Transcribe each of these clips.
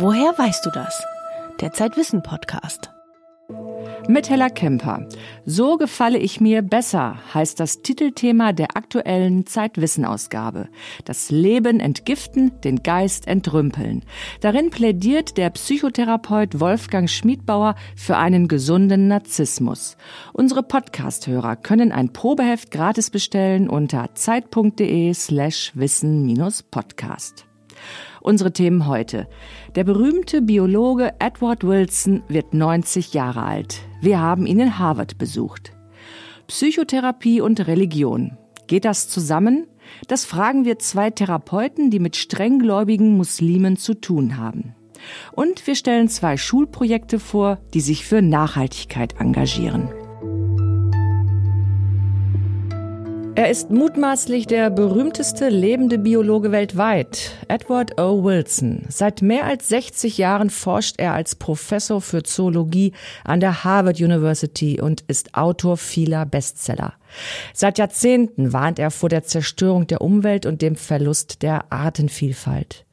Woher weißt du das? Der Zeitwissen Podcast. Mit Hella Kemper. So gefalle ich mir besser, heißt das Titelthema der aktuellen Zeitwissen-Ausgabe. Das Leben entgiften, den Geist entrümpeln. Darin plädiert der Psychotherapeut Wolfgang Schmiedbauer für einen gesunden Narzissmus. Unsere Podcast-Hörer können ein Probeheft gratis bestellen unter zeit.de slash wissen-podcast. Unsere Themen heute. Der berühmte Biologe Edward Wilson wird 90 Jahre alt. Wir haben ihn in Harvard besucht. Psychotherapie und Religion. Geht das zusammen? Das fragen wir zwei Therapeuten, die mit strenggläubigen Muslimen zu tun haben. Und wir stellen zwei Schulprojekte vor, die sich für Nachhaltigkeit engagieren. Er ist mutmaßlich der berühmteste lebende Biologe weltweit, Edward O. Wilson. Seit mehr als 60 Jahren forscht er als Professor für Zoologie an der Harvard University und ist Autor vieler Bestseller. Seit Jahrzehnten warnt er vor der Zerstörung der Umwelt und dem Verlust der Artenvielfalt.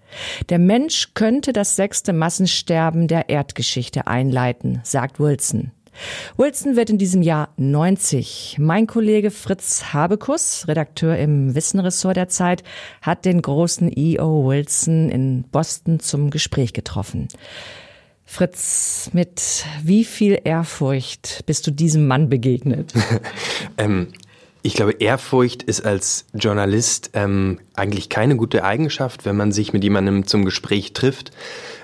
Der Mensch könnte das sechste Massensterben der Erdgeschichte einleiten, sagt Wilson. Wilson wird in diesem Jahr 90. Mein Kollege Fritz Habekus, Redakteur im Wissenressort der Zeit, hat den großen E.O. Wilson in Boston zum Gespräch getroffen. Fritz, mit wie viel Ehrfurcht bist du diesem Mann begegnet? ähm, ich glaube, Ehrfurcht ist als Journalist ähm, eigentlich keine gute Eigenschaft, wenn man sich mit jemandem zum Gespräch trifft.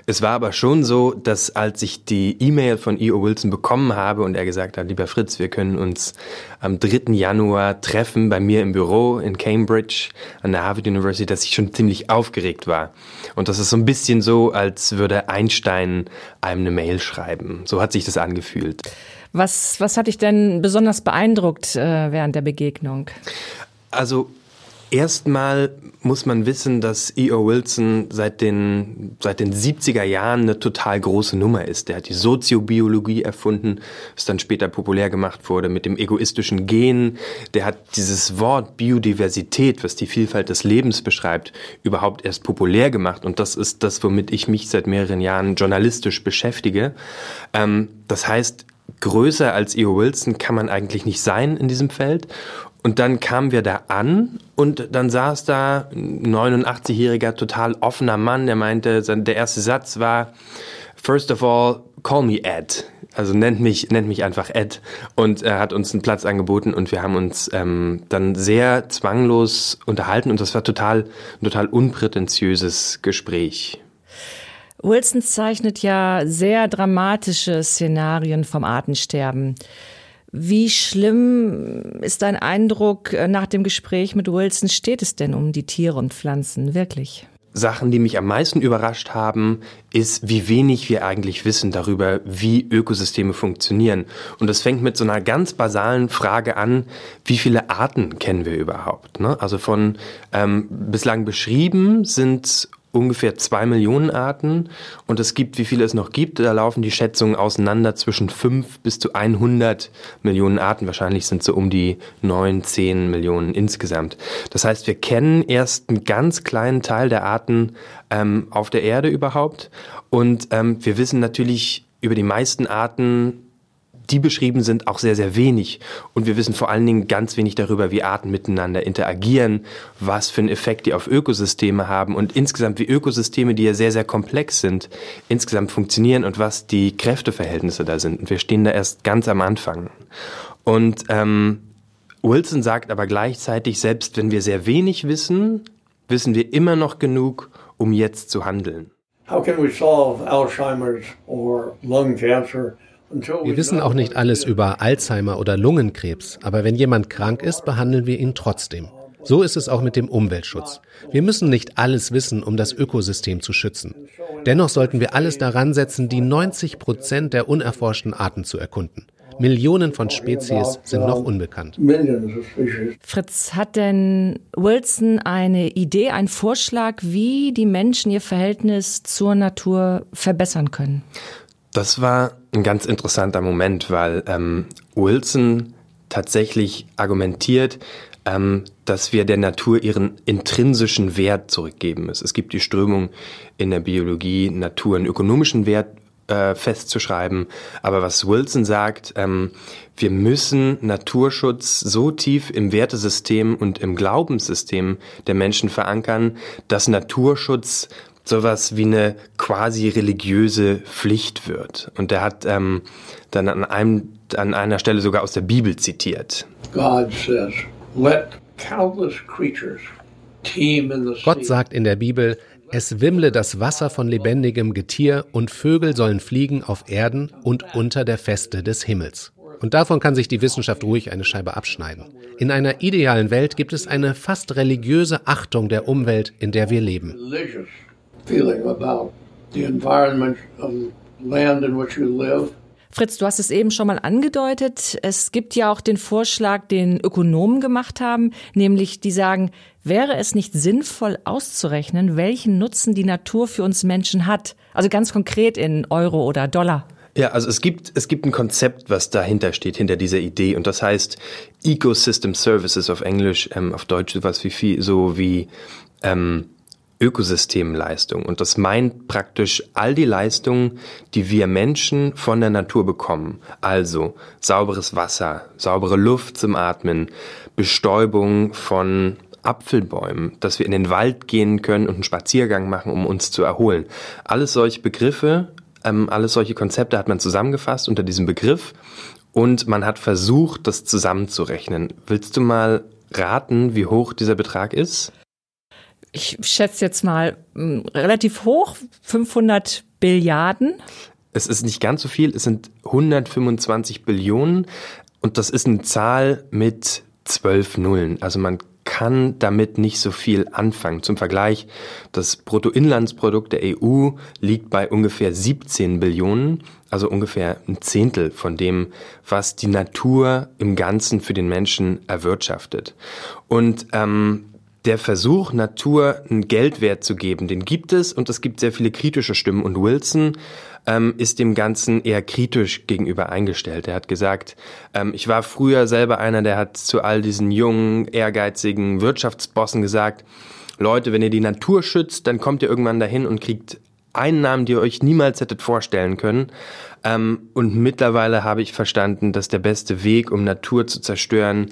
Es war aber schon so, dass als ich die E-Mail von E.O. Wilson bekommen habe und er gesagt hat, lieber Fritz, wir können uns am 3. Januar treffen bei mir im Büro in Cambridge an der Harvard University, dass ich schon ziemlich aufgeregt war. Und das ist so ein bisschen so, als würde Einstein einem eine Mail schreiben. So hat sich das angefühlt. Was, was hat dich denn besonders beeindruckt äh, während der Begegnung? Also Erstmal muss man wissen, dass E.O. Wilson seit den, seit den 70er Jahren eine total große Nummer ist. Der hat die Soziobiologie erfunden, das dann später populär gemacht wurde mit dem egoistischen Gen. Der hat dieses Wort Biodiversität, was die Vielfalt des Lebens beschreibt, überhaupt erst populär gemacht. Und das ist das, womit ich mich seit mehreren Jahren journalistisch beschäftige. Ähm, das heißt, größer als E.O. Wilson kann man eigentlich nicht sein in diesem Feld. Und dann kamen wir da an und dann saß da ein 89-jähriger, total offener Mann, der meinte, der erste Satz war, First of all, call me Ed. Also nennt mich, nennt mich einfach Ed. Und er hat uns einen Platz angeboten und wir haben uns ähm, dann sehr zwanglos unterhalten und das war total, ein total unprätentiöses Gespräch. Wilson zeichnet ja sehr dramatische Szenarien vom Artensterben. Wie schlimm ist dein Eindruck äh, nach dem Gespräch mit Wilson? Steht es denn um die Tiere und Pflanzen wirklich? Sachen, die mich am meisten überrascht haben, ist, wie wenig wir eigentlich wissen darüber, wie Ökosysteme funktionieren. Und das fängt mit so einer ganz basalen Frage an, wie viele Arten kennen wir überhaupt? Ne? Also von ähm, bislang beschrieben sind ungefähr zwei Millionen Arten und es gibt, wie viele es noch gibt, da laufen die Schätzungen auseinander zwischen fünf bis zu 100 Millionen Arten. Wahrscheinlich sind so um die neun, zehn Millionen insgesamt. Das heißt, wir kennen erst einen ganz kleinen Teil der Arten ähm, auf der Erde überhaupt und ähm, wir wissen natürlich über die meisten Arten die beschrieben sind, auch sehr, sehr wenig. Und wir wissen vor allen Dingen ganz wenig darüber, wie Arten miteinander interagieren, was für einen Effekt die auf Ökosysteme haben und insgesamt wie Ökosysteme, die ja sehr, sehr komplex sind, insgesamt funktionieren und was die Kräfteverhältnisse da sind. Und wir stehen da erst ganz am Anfang. Und ähm, Wilson sagt aber gleichzeitig, selbst wenn wir sehr wenig wissen, wissen wir immer noch genug, um jetzt zu handeln. How can we solve Alzheimer's or lung cancer? Wir wissen auch nicht alles über Alzheimer oder Lungenkrebs, aber wenn jemand krank ist, behandeln wir ihn trotzdem. So ist es auch mit dem Umweltschutz. Wir müssen nicht alles wissen, um das Ökosystem zu schützen. Dennoch sollten wir alles daran setzen, die 90 Prozent der unerforschten Arten zu erkunden. Millionen von Spezies sind noch unbekannt. Fritz, hat denn Wilson eine Idee, einen Vorschlag, wie die Menschen ihr Verhältnis zur Natur verbessern können? Das war ein ganz interessanter Moment, weil ähm, Wilson tatsächlich argumentiert, ähm, dass wir der Natur ihren intrinsischen Wert zurückgeben müssen. Es gibt die Strömung in der Biologie, Natur einen ökonomischen Wert äh, festzuschreiben. Aber was Wilson sagt, ähm, wir müssen Naturschutz so tief im Wertesystem und im Glaubenssystem der Menschen verankern, dass Naturschutz sowas wie eine quasi religiöse Pflicht wird. Und er hat ähm, dann an, einem, an einer Stelle sogar aus der Bibel zitiert. God says, let countless creatures teem in the sea. Gott sagt in der Bibel, es wimmle das Wasser von lebendigem Getier und Vögel sollen fliegen auf Erden und unter der Feste des Himmels. Und davon kann sich die Wissenschaft ruhig eine Scheibe abschneiden. In einer idealen Welt gibt es eine fast religiöse Achtung der Umwelt, in der wir leben feeling about the environment of land in which you live. Fritz, du hast es eben schon mal angedeutet. Es gibt ja auch den Vorschlag, den Ökonomen gemacht haben, nämlich die sagen, wäre es nicht sinnvoll auszurechnen, welchen Nutzen die Natur für uns Menschen hat? Also ganz konkret in Euro oder Dollar. Ja, also es gibt, es gibt ein Konzept, was dahinter steht, hinter dieser Idee. Und das heißt Ecosystem Services auf Englisch, ähm, auf Deutsch sowas wie, so wie ähm, Ökosystemleistung. Und das meint praktisch all die Leistungen, die wir Menschen von der Natur bekommen. Also sauberes Wasser, saubere Luft zum Atmen, Bestäubung von Apfelbäumen, dass wir in den Wald gehen können und einen Spaziergang machen, um uns zu erholen. Alles solche Begriffe, ähm, alles solche Konzepte hat man zusammengefasst unter diesem Begriff und man hat versucht, das zusammenzurechnen. Willst du mal raten, wie hoch dieser Betrag ist? Ich schätze jetzt mal hm, relativ hoch, 500 Billiarden. Es ist nicht ganz so viel, es sind 125 Billionen und das ist eine Zahl mit zwölf Nullen. Also man kann damit nicht so viel anfangen. Zum Vergleich, das Bruttoinlandsprodukt der EU liegt bei ungefähr 17 Billionen, also ungefähr ein Zehntel von dem, was die Natur im Ganzen für den Menschen erwirtschaftet. Und ähm, der Versuch, Natur einen Geldwert zu geben, den gibt es und es gibt sehr viele kritische Stimmen. Und Wilson ähm, ist dem Ganzen eher kritisch gegenüber eingestellt. Er hat gesagt, ähm, ich war früher selber einer, der hat zu all diesen jungen, ehrgeizigen Wirtschaftsbossen gesagt, Leute, wenn ihr die Natur schützt, dann kommt ihr irgendwann dahin und kriegt Einnahmen, die ihr euch niemals hättet vorstellen können. Ähm, und mittlerweile habe ich verstanden, dass der beste Weg, um Natur zu zerstören,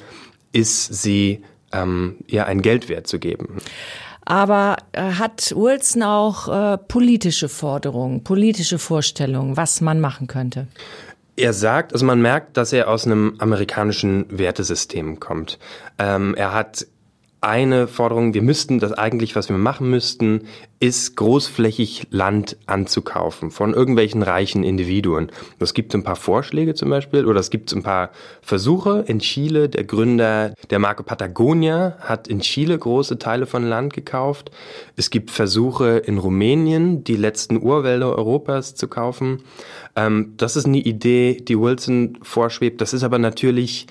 ist, sie ähm, ja einen Geldwert zu geben. Aber äh, hat Wilson auch äh, politische Forderungen, politische Vorstellungen, was man machen könnte? Er sagt, also man merkt, dass er aus einem amerikanischen Wertesystem kommt. Ähm, er hat eine Forderung, wir müssten das eigentlich, was wir machen müssten, ist großflächig Land anzukaufen von irgendwelchen reichen Individuen. Es gibt ein paar Vorschläge zum Beispiel oder es gibt ein paar Versuche in Chile. Der Gründer der Marke Patagonia hat in Chile große Teile von Land gekauft. Es gibt Versuche in Rumänien, die letzten Urwälder Europas zu kaufen. Ähm, das ist eine Idee, die Wilson vorschwebt. Das ist aber natürlich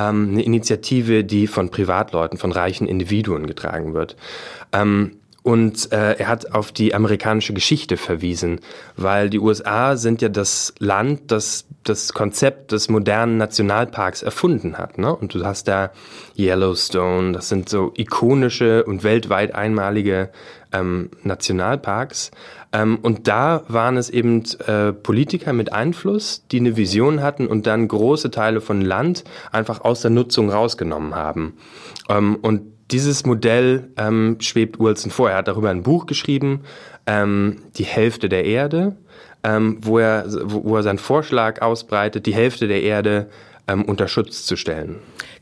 ähm, eine Initiative, die von Privatleuten, von reichen Individuen getragen wird. Ähm, und äh, er hat auf die amerikanische Geschichte verwiesen, weil die USA sind ja das Land, das das Konzept des modernen Nationalparks erfunden hat. Ne? Und du hast da Yellowstone, das sind so ikonische und weltweit einmalige ähm, Nationalparks. Ähm, und da waren es eben äh, Politiker mit Einfluss, die eine Vision hatten und dann große Teile von Land einfach aus der Nutzung rausgenommen haben. Ähm, und dieses Modell ähm, schwebt Wilson vor. Er hat darüber ein Buch geschrieben, ähm, Die Hälfte der Erde, ähm, wo, er, wo, er seinen Vorschlag ausbreitet, die Hälfte der Erde ähm, unter Schutz zu stellen.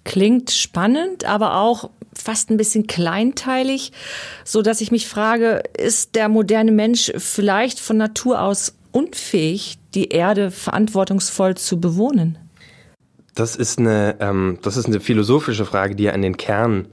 Klingt spannend, aber auch fast ein bisschen kleinteilig, so dass ich mich frage, ist der moderne Mensch vielleicht von Natur aus unfähig, die Erde verantwortungsvoll zu bewohnen? Das ist eine, ähm, das ist eine philosophische Frage, die ja an den Kern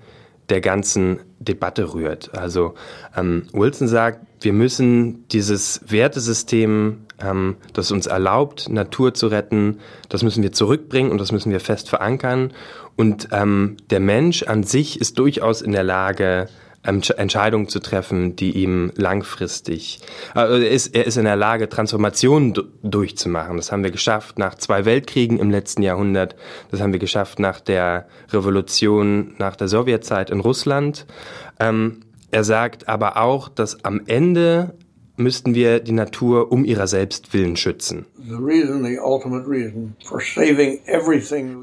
der ganzen Debatte rührt. Also ähm, Wilson sagt, wir müssen dieses Wertesystem, ähm, das uns erlaubt, Natur zu retten, das müssen wir zurückbringen und das müssen wir fest verankern. Und ähm, der Mensch an sich ist durchaus in der Lage, Entscheidungen zu treffen, die ihm langfristig, also er, ist, er ist in der Lage, Transformationen durchzumachen. Das haben wir geschafft nach zwei Weltkriegen im letzten Jahrhundert. Das haben wir geschafft nach der Revolution, nach der Sowjetzeit in Russland. Ähm, er sagt aber auch, dass am Ende müssten wir die Natur um ihrer selbst willen schützen.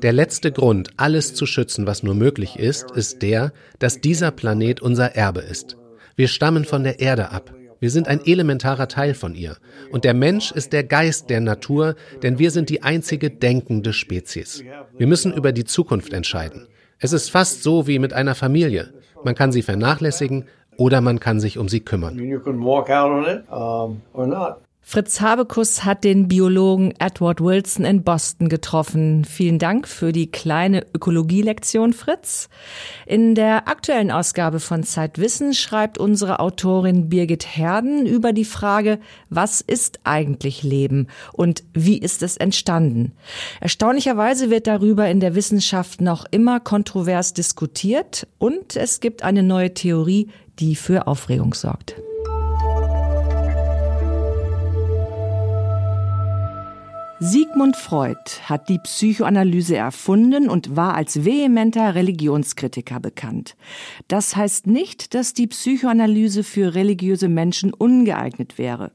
Der letzte Grund, alles zu schützen, was nur möglich ist, ist der, dass dieser Planet unser Erbe ist. Wir stammen von der Erde ab. Wir sind ein elementarer Teil von ihr. Und der Mensch ist der Geist der Natur, denn wir sind die einzige denkende Spezies. Wir müssen über die Zukunft entscheiden. Es ist fast so wie mit einer Familie. Man kann sie vernachlässigen, oder man kann sich um sie kümmern. Fritz Habekus hat den Biologen Edward Wilson in Boston getroffen. Vielen Dank für die kleine Ökologielektion, Fritz. In der aktuellen Ausgabe von Zeitwissen schreibt unsere Autorin Birgit Herden über die Frage, was ist eigentlich Leben und wie ist es entstanden? Erstaunlicherweise wird darüber in der Wissenschaft noch immer kontrovers diskutiert und es gibt eine neue Theorie, die für Aufregung sorgt. Sigmund Freud hat die Psychoanalyse erfunden und war als vehementer Religionskritiker bekannt. Das heißt nicht, dass die Psychoanalyse für religiöse Menschen ungeeignet wäre.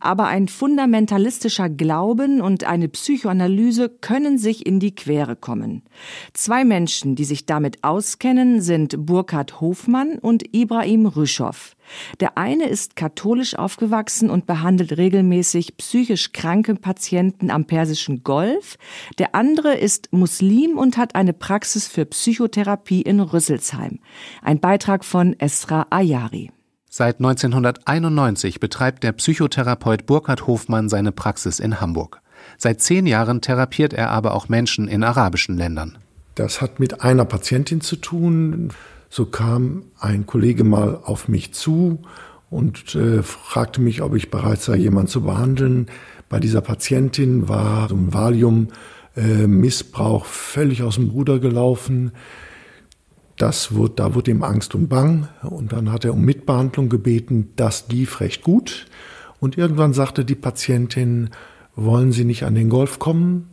Aber ein fundamentalistischer Glauben und eine Psychoanalyse können sich in die Quere kommen. Zwei Menschen, die sich damit auskennen, sind Burkhard Hofmann und Ibrahim Rüschow. Der eine ist katholisch aufgewachsen und behandelt regelmäßig psychisch kranke Patienten am Persischen Golf. Der andere ist Muslim und hat eine Praxis für Psychotherapie in Rüsselsheim. Ein Beitrag von Esra Ayari. Seit 1991 betreibt der Psychotherapeut Burkhard Hofmann seine Praxis in Hamburg. Seit zehn Jahren therapiert er aber auch Menschen in arabischen Ländern. Das hat mit einer Patientin zu tun. So kam ein Kollege mal auf mich zu und äh, fragte mich, ob ich bereit sei, jemanden zu behandeln. Bei dieser Patientin war so ein Valium-Missbrauch äh, völlig aus dem Ruder gelaufen. Das wurde, da wurde ihm Angst und Bang und dann hat er um Mitbehandlung gebeten. Das lief recht gut. Und irgendwann sagte die Patientin, wollen Sie nicht an den Golf kommen?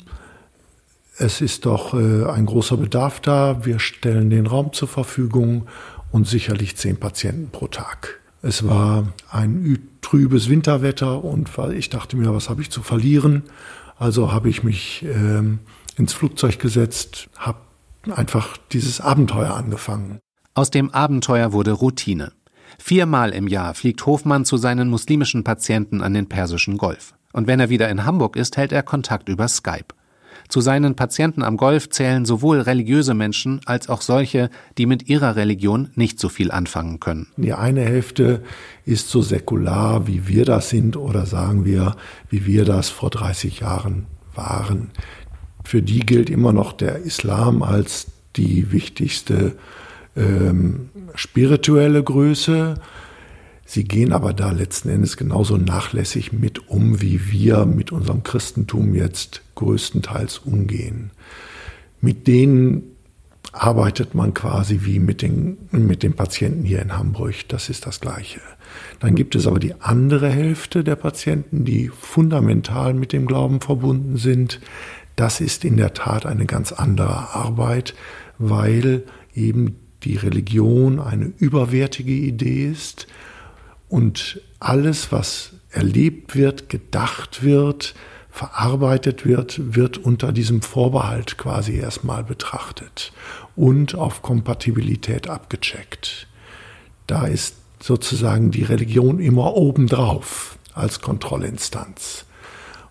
Es ist doch äh, ein großer Bedarf da. Wir stellen den Raum zur Verfügung und sicherlich zehn Patienten pro Tag. Es war ein trübes Winterwetter und ich dachte mir, was habe ich zu verlieren? Also habe ich mich ähm, ins Flugzeug gesetzt, habe einfach dieses Abenteuer angefangen. Aus dem Abenteuer wurde Routine. Viermal im Jahr fliegt Hofmann zu seinen muslimischen Patienten an den Persischen Golf. Und wenn er wieder in Hamburg ist, hält er Kontakt über Skype. Zu seinen Patienten am Golf zählen sowohl religiöse Menschen als auch solche, die mit ihrer Religion nicht so viel anfangen können. Die eine Hälfte ist so säkular, wie wir das sind, oder sagen wir, wie wir das vor 30 Jahren waren. Für die gilt immer noch der Islam als die wichtigste ähm, spirituelle Größe. Sie gehen aber da letzten Endes genauso nachlässig mit um, wie wir mit unserem Christentum jetzt größtenteils umgehen. Mit denen arbeitet man quasi wie mit den, mit den Patienten hier in Hamburg. Das ist das Gleiche. Dann gibt es aber die andere Hälfte der Patienten, die fundamental mit dem Glauben verbunden sind. Das ist in der Tat eine ganz andere Arbeit, weil eben die Religion eine überwertige Idee ist und alles, was erlebt wird, gedacht wird, verarbeitet wird, wird unter diesem Vorbehalt quasi erstmal betrachtet und auf Kompatibilität abgecheckt. Da ist sozusagen die Religion immer obendrauf als Kontrollinstanz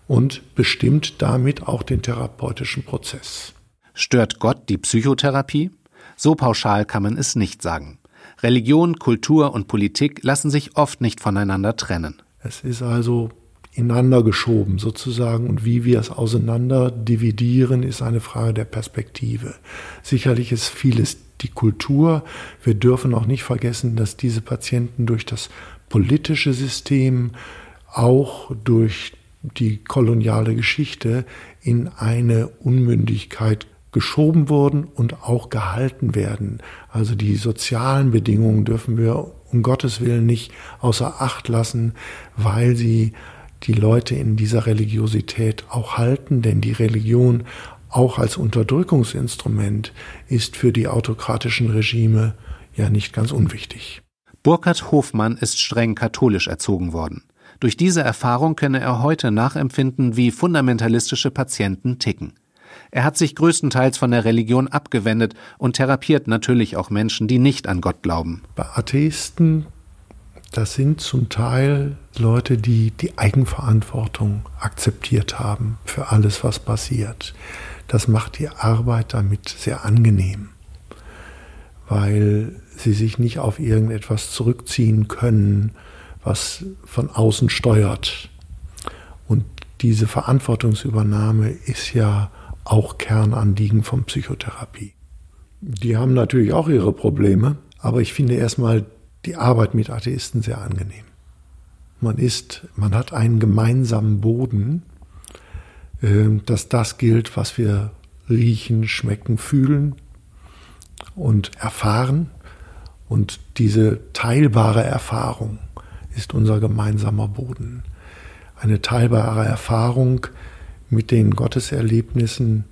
und bestimmt damit auch den therapeutischen Prozess. Stört Gott die Psychotherapie? So pauschal kann man es nicht sagen. Religion, Kultur und Politik lassen sich oft nicht voneinander trennen. Es ist also ineinander geschoben sozusagen und wie wir es auseinander dividieren, ist eine Frage der Perspektive. Sicherlich ist vieles die Kultur. Wir dürfen auch nicht vergessen, dass diese Patienten durch das politische System, auch durch die koloniale Geschichte in eine Unmündigkeit geschoben wurden und auch gehalten werden. Also die sozialen Bedingungen dürfen wir um Gottes Willen nicht außer Acht lassen, weil sie die Leute in dieser Religiosität auch halten, denn die Religion auch als Unterdrückungsinstrument ist für die autokratischen Regime ja nicht ganz unwichtig. Burkhard Hofmann ist streng katholisch erzogen worden. Durch diese Erfahrung könne er heute nachempfinden, wie fundamentalistische Patienten ticken. Er hat sich größtenteils von der Religion abgewendet und therapiert natürlich auch Menschen, die nicht an Gott glauben. Bei Atheisten, das sind zum Teil Leute, die die Eigenverantwortung akzeptiert haben für alles, was passiert. Das macht die Arbeit damit sehr angenehm, weil sie sich nicht auf irgendetwas zurückziehen können, was von außen steuert. Und diese Verantwortungsübernahme ist ja auch Kernanliegen von Psychotherapie. Die haben natürlich auch ihre Probleme, aber ich finde erstmal die Arbeit mit Atheisten sehr angenehm. Man ist, man hat einen gemeinsamen Boden, ähm, dass das gilt, was wir riechen, schmecken, fühlen und erfahren. Und diese teilbare Erfahrung ist unser gemeinsamer Boden. Eine teilbare Erfahrung, mit den Gotteserlebnissen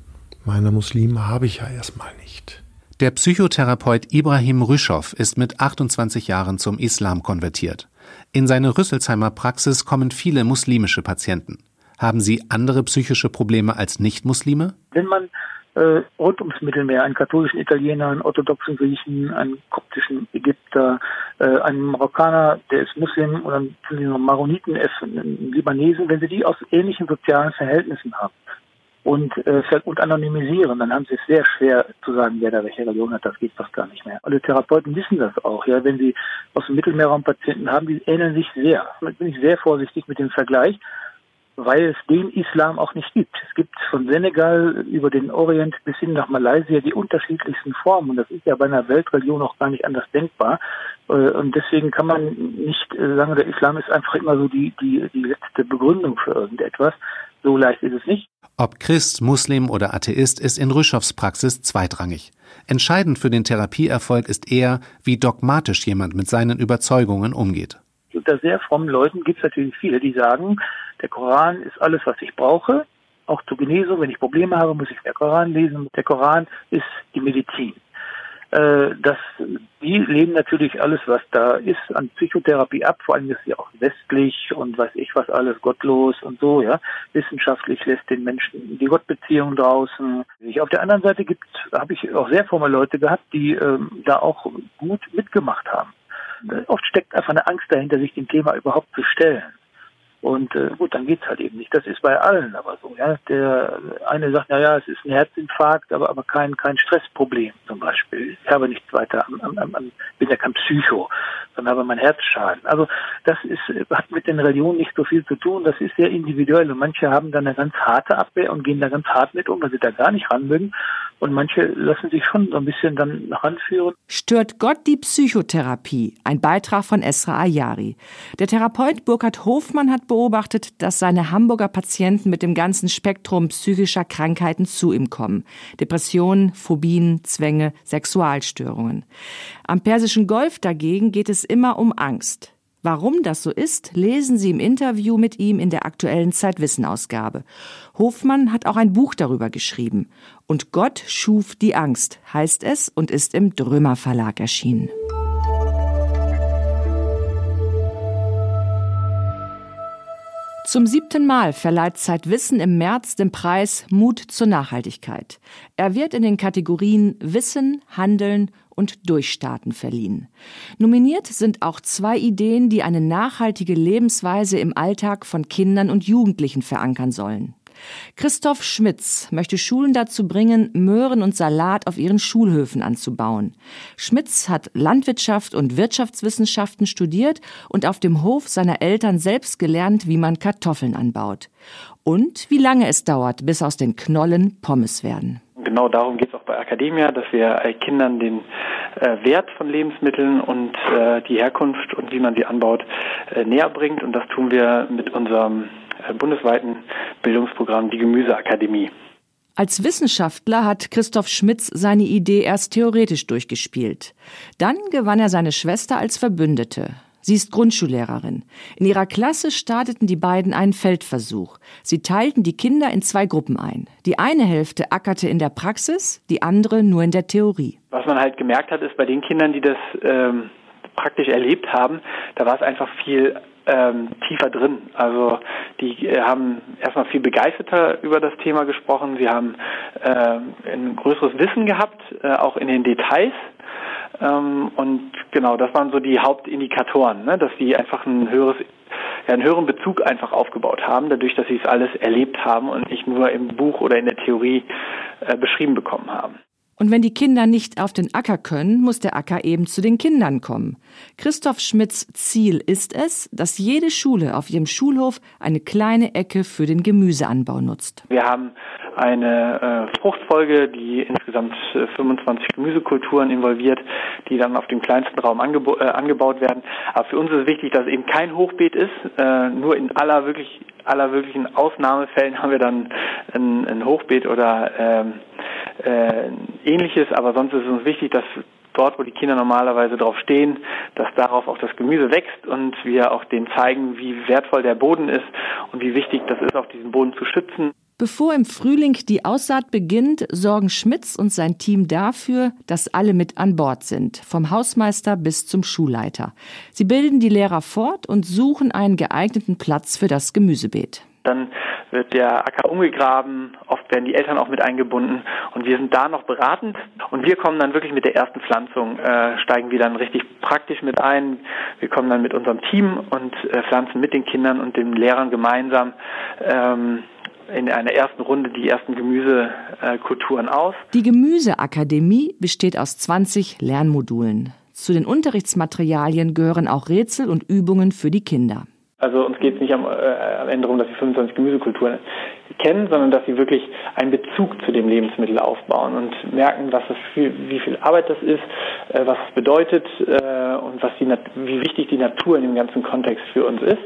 meiner Muslime habe ich ja erstmal nicht. Der Psychotherapeut Ibrahim Rüschow ist mit 28 Jahren zum Islam konvertiert. In seine Rüsselsheimer Praxis kommen viele muslimische Patienten. Haben Sie andere psychische Probleme als Nichtmuslime? Wenn man äh, rund ums Mittelmeer, einen katholischen Italiener, einen orthodoxen Griechen, einen koptischen Ägypter, äh, einen Marokkaner, der ist Muslim oder einen Maroniten, einen Libanesen, wenn sie die aus ähnlichen sozialen Verhältnissen haben und, äh, und anonymisieren, dann haben sie es sehr schwer zu sagen, wer da welche Religion hat, das geht fast gar nicht mehr. Alle Therapeuten wissen das auch, ja, wenn sie aus dem Mittelmeerraum Patienten haben, die ähneln sich sehr. Da bin ich sehr vorsichtig mit dem Vergleich weil es den Islam auch nicht gibt. Es gibt von Senegal über den Orient bis hin nach Malaysia die unterschiedlichsten Formen. Und das ist ja bei einer Weltreligion auch gar nicht anders denkbar. Äh, und deswegen kann man nicht äh, sagen, der Islam ist einfach immer so die, die, die letzte Begründung für irgendetwas. So leicht ist es nicht. Ob Christ, Muslim oder Atheist ist in Rüschows Praxis zweitrangig. Entscheidend für den Therapieerfolg ist eher, wie dogmatisch jemand mit seinen Überzeugungen umgeht. Unter sehr frommen Leuten gibt es natürlich viele, die sagen, der Koran ist alles, was ich brauche. Auch zur Genesung, wenn ich Probleme habe, muss ich der Koran lesen. Der Koran ist die Medizin. Äh, das, die lehnen natürlich alles, was da ist, an Psychotherapie ab. Vor allem ist sie auch westlich und weiß ich was alles, gottlos und so, ja. Wissenschaftlich lässt den Menschen die Gottbeziehung draußen. Auf der anderen Seite gibt, habe ich auch sehr fromme Leute gehabt, die ähm, da auch gut mitgemacht haben. Oft steckt einfach eine Angst dahinter, sich dem Thema überhaupt zu stellen. Und äh, gut, dann geht's halt eben nicht. Das ist bei allen aber so. Ja, der eine sagt, na ja, es ist ein Herzinfarkt, aber aber kein kein Stressproblem zum Beispiel. Ich habe nichts weiter, am, am, am, bin ja kein Psycho, sondern habe mein Herzschaden. Also das ist hat mit den Religionen nicht so viel zu tun. Das ist sehr individuell und manche haben dann eine ganz harte Abwehr und gehen da ganz hart mit um, weil sie da gar nicht ran mögen. Und manche lassen sich schon so ein bisschen dann ranführen. Stört Gott die Psychotherapie? Ein Beitrag von Esra Ayari. Der Therapeut Burkhard Hofmann hat beobachtet, dass seine Hamburger Patienten mit dem ganzen Spektrum psychischer Krankheiten zu ihm kommen. Depressionen, Phobien, Zwänge, Sexualstörungen. Am Persischen Golf dagegen geht es immer um Angst. Warum das so ist, lesen Sie im Interview mit ihm in der aktuellen Zeitwissen-Ausgabe. Hofmann hat auch ein Buch darüber geschrieben. Und Gott schuf die Angst, heißt es und ist im Drömer Verlag erschienen. Zum siebten Mal verleiht Zeitwissen im März den Preis Mut zur Nachhaltigkeit. Er wird in den Kategorien Wissen, Handeln und Durchstarten verliehen. Nominiert sind auch zwei Ideen, die eine nachhaltige Lebensweise im Alltag von Kindern und Jugendlichen verankern sollen. Christoph Schmitz möchte Schulen dazu bringen, Möhren und Salat auf ihren Schulhöfen anzubauen. Schmitz hat Landwirtschaft und Wirtschaftswissenschaften studiert und auf dem Hof seiner Eltern selbst gelernt, wie man Kartoffeln anbaut. Und wie lange es dauert, bis aus den Knollen Pommes werden. Genau darum geht es auch bei Academia, dass wir Kindern den äh, Wert von Lebensmitteln und äh, die Herkunft und wie man sie anbaut äh, näher bringt. Und das tun wir mit unserem äh, bundesweiten Bildungsprogramm die Gemüseakademie. Als Wissenschaftler hat Christoph Schmitz seine Idee erst theoretisch durchgespielt. Dann gewann er seine Schwester als Verbündete. Sie ist Grundschullehrerin. In ihrer Klasse starteten die beiden einen Feldversuch. Sie teilten die Kinder in zwei Gruppen ein. Die eine Hälfte ackerte in der Praxis, die andere nur in der Theorie. Was man halt gemerkt hat, ist bei den Kindern, die das ähm, praktisch erlebt haben, da war es einfach viel ähm, tiefer drin. Also die äh, haben erstmal viel begeisterter über das Thema gesprochen. Sie haben äh, ein größeres Wissen gehabt, äh, auch in den Details. Ähm, und genau, das waren so die Hauptindikatoren, ne, dass sie einfach ein höheres ja, einen höheren Bezug einfach aufgebaut haben, dadurch, dass sie es alles erlebt haben und nicht nur im Buch oder in der Theorie äh, beschrieben bekommen haben. Und wenn die Kinder nicht auf den Acker können, muss der Acker eben zu den Kindern kommen. Christoph Schmidts Ziel ist es, dass jede Schule auf ihrem Schulhof eine kleine Ecke für den Gemüseanbau nutzt. Wir haben eine äh, Fruchtfolge, die insgesamt äh, 25 Gemüsekulturen involviert, die dann auf dem kleinsten Raum angebo äh, angebaut werden. Aber für uns ist wichtig, dass es eben kein Hochbeet ist. Äh, nur in aller wirklich aller wirklichen Ausnahmefällen haben wir dann ein, ein Hochbeet oder ähm, äh, ähnliches, aber sonst ist es uns wichtig, dass dort, wo die Kinder normalerweise drauf stehen, dass darauf auch das Gemüse wächst und wir auch denen zeigen, wie wertvoll der Boden ist und wie wichtig das ist, auch diesen Boden zu schützen. Bevor im Frühling die Aussaat beginnt, sorgen Schmitz und sein Team dafür, dass alle mit an Bord sind, vom Hausmeister bis zum Schulleiter. Sie bilden die Lehrer fort und suchen einen geeigneten Platz für das Gemüsebeet. Dann wird der Acker umgegraben, oft werden die Eltern auch mit eingebunden und wir sind da noch beratend und wir kommen dann wirklich mit der ersten Pflanzung, äh, steigen wir dann richtig praktisch mit ein. Wir kommen dann mit unserem Team und äh, pflanzen mit den Kindern und den Lehrern gemeinsam ähm, in einer ersten Runde die ersten Gemüsekulturen aus. Die Gemüseakademie besteht aus 20 Lernmodulen. Zu den Unterrichtsmaterialien gehören auch Rätsel und Übungen für die Kinder. Also uns geht es nicht am, äh, am Ende darum, dass sie 25 Gemüsekulturen kennen, sondern dass sie wirklich einen Bezug zu dem Lebensmittel aufbauen und merken, was das für, wie viel Arbeit das ist, äh, was es bedeutet äh, und was die, wie wichtig die Natur in dem ganzen Kontext für uns ist.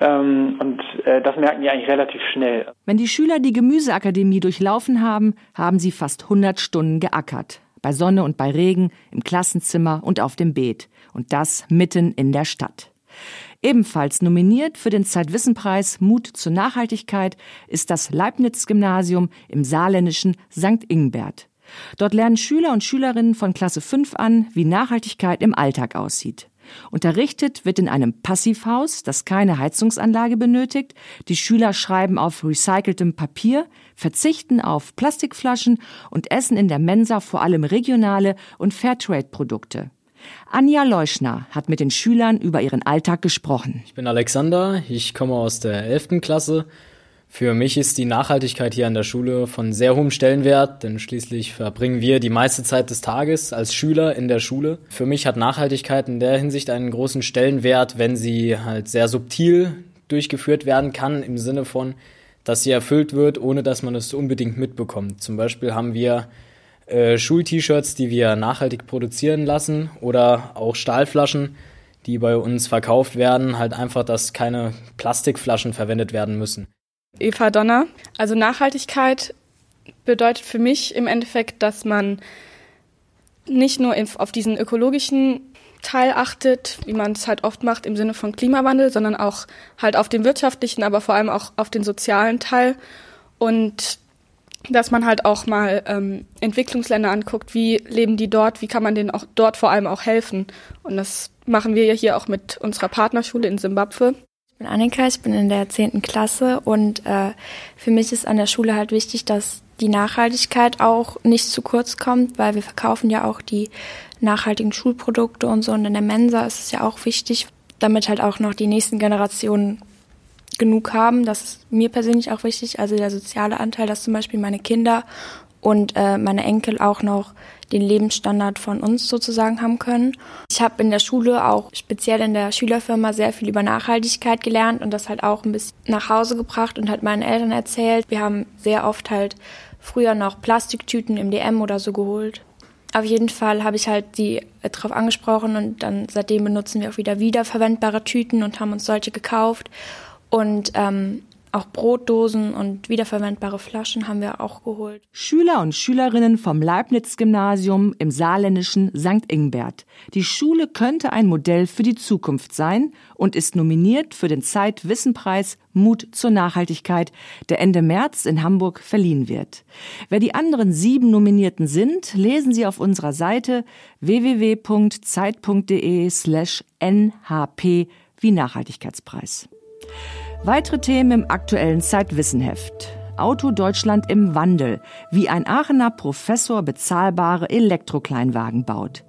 Ähm, und äh, das merken die eigentlich relativ schnell. Wenn die Schüler die Gemüseakademie durchlaufen haben, haben sie fast 100 Stunden geackert. Bei Sonne und bei Regen, im Klassenzimmer und auf dem Beet. Und das mitten in der Stadt. Ebenfalls nominiert für den Zeitwissenpreis Mut zur Nachhaltigkeit ist das Leibniz-Gymnasium im saarländischen St. Ingbert. Dort lernen Schüler und Schülerinnen von Klasse 5 an, wie Nachhaltigkeit im Alltag aussieht. Unterrichtet wird in einem Passivhaus, das keine Heizungsanlage benötigt. Die Schüler schreiben auf recyceltem Papier, verzichten auf Plastikflaschen und essen in der Mensa vor allem regionale und Fairtrade-Produkte. Anja Leuschner hat mit den Schülern über ihren Alltag gesprochen. Ich bin Alexander, ich komme aus der 11. Klasse für mich ist die Nachhaltigkeit hier an der Schule von sehr hohem Stellenwert, denn schließlich verbringen wir die meiste Zeit des Tages als Schüler in der Schule. Für mich hat Nachhaltigkeit in der Hinsicht einen großen Stellenwert, wenn sie halt sehr subtil durchgeführt werden kann, im Sinne von, dass sie erfüllt wird, ohne dass man es unbedingt mitbekommt. Zum Beispiel haben wir äh, Schul-T-Shirts, die wir nachhaltig produzieren lassen oder auch Stahlflaschen, die bei uns verkauft werden, halt einfach, dass keine Plastikflaschen verwendet werden müssen. Eva Donner. Also Nachhaltigkeit bedeutet für mich im Endeffekt, dass man nicht nur auf diesen ökologischen Teil achtet, wie man es halt oft macht im Sinne von Klimawandel, sondern auch halt auf den wirtschaftlichen, aber vor allem auch auf den sozialen Teil und dass man halt auch mal ähm, Entwicklungsländer anguckt, wie leben die dort, wie kann man denen auch dort vor allem auch helfen. Und das machen wir ja hier auch mit unserer Partnerschule in Simbabwe. Ich bin Annika, ich bin in der zehnten Klasse und äh, für mich ist an der Schule halt wichtig, dass die Nachhaltigkeit auch nicht zu kurz kommt, weil wir verkaufen ja auch die nachhaltigen Schulprodukte und so und in der Mensa ist es ja auch wichtig, damit halt auch noch die nächsten Generationen genug haben. Das ist mir persönlich auch wichtig, also der soziale Anteil, dass zum Beispiel meine Kinder und äh, meine Enkel auch noch den Lebensstandard von uns sozusagen haben können. Ich habe in der Schule auch speziell in der Schülerfirma sehr viel über Nachhaltigkeit gelernt und das halt auch ein bisschen nach Hause gebracht und halt meinen Eltern erzählt. Wir haben sehr oft halt früher noch Plastiktüten im DM oder so geholt. Auf jeden Fall habe ich halt die äh, drauf angesprochen und dann seitdem benutzen wir auch wieder wiederverwendbare Tüten und haben uns solche gekauft. Und ähm, auch Brotdosen und wiederverwendbare Flaschen haben wir auch geholt. Schüler und Schülerinnen vom Leibniz-Gymnasium im saarländischen St. Ingbert. Die Schule könnte ein Modell für die Zukunft sein und ist nominiert für den Zeitwissenpreis Mut zur Nachhaltigkeit, der Ende März in Hamburg verliehen wird. Wer die anderen sieben Nominierten sind, lesen Sie auf unserer Seite www.zeit.de slash nhp wie Nachhaltigkeitspreis. Weitere Themen im aktuellen Zeitwissenheft. Auto Deutschland im Wandel, wie ein Aachener Professor bezahlbare Elektrokleinwagen baut.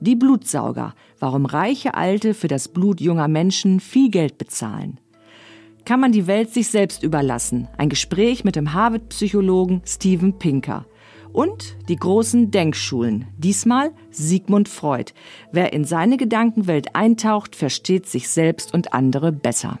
Die Blutsauger, warum reiche Alte für das Blut junger Menschen viel Geld bezahlen. Kann man die Welt sich selbst überlassen? Ein Gespräch mit dem Harvard-Psychologen Steven Pinker. Und die großen Denkschulen. Diesmal Sigmund Freud. Wer in seine Gedankenwelt eintaucht, versteht sich selbst und andere besser.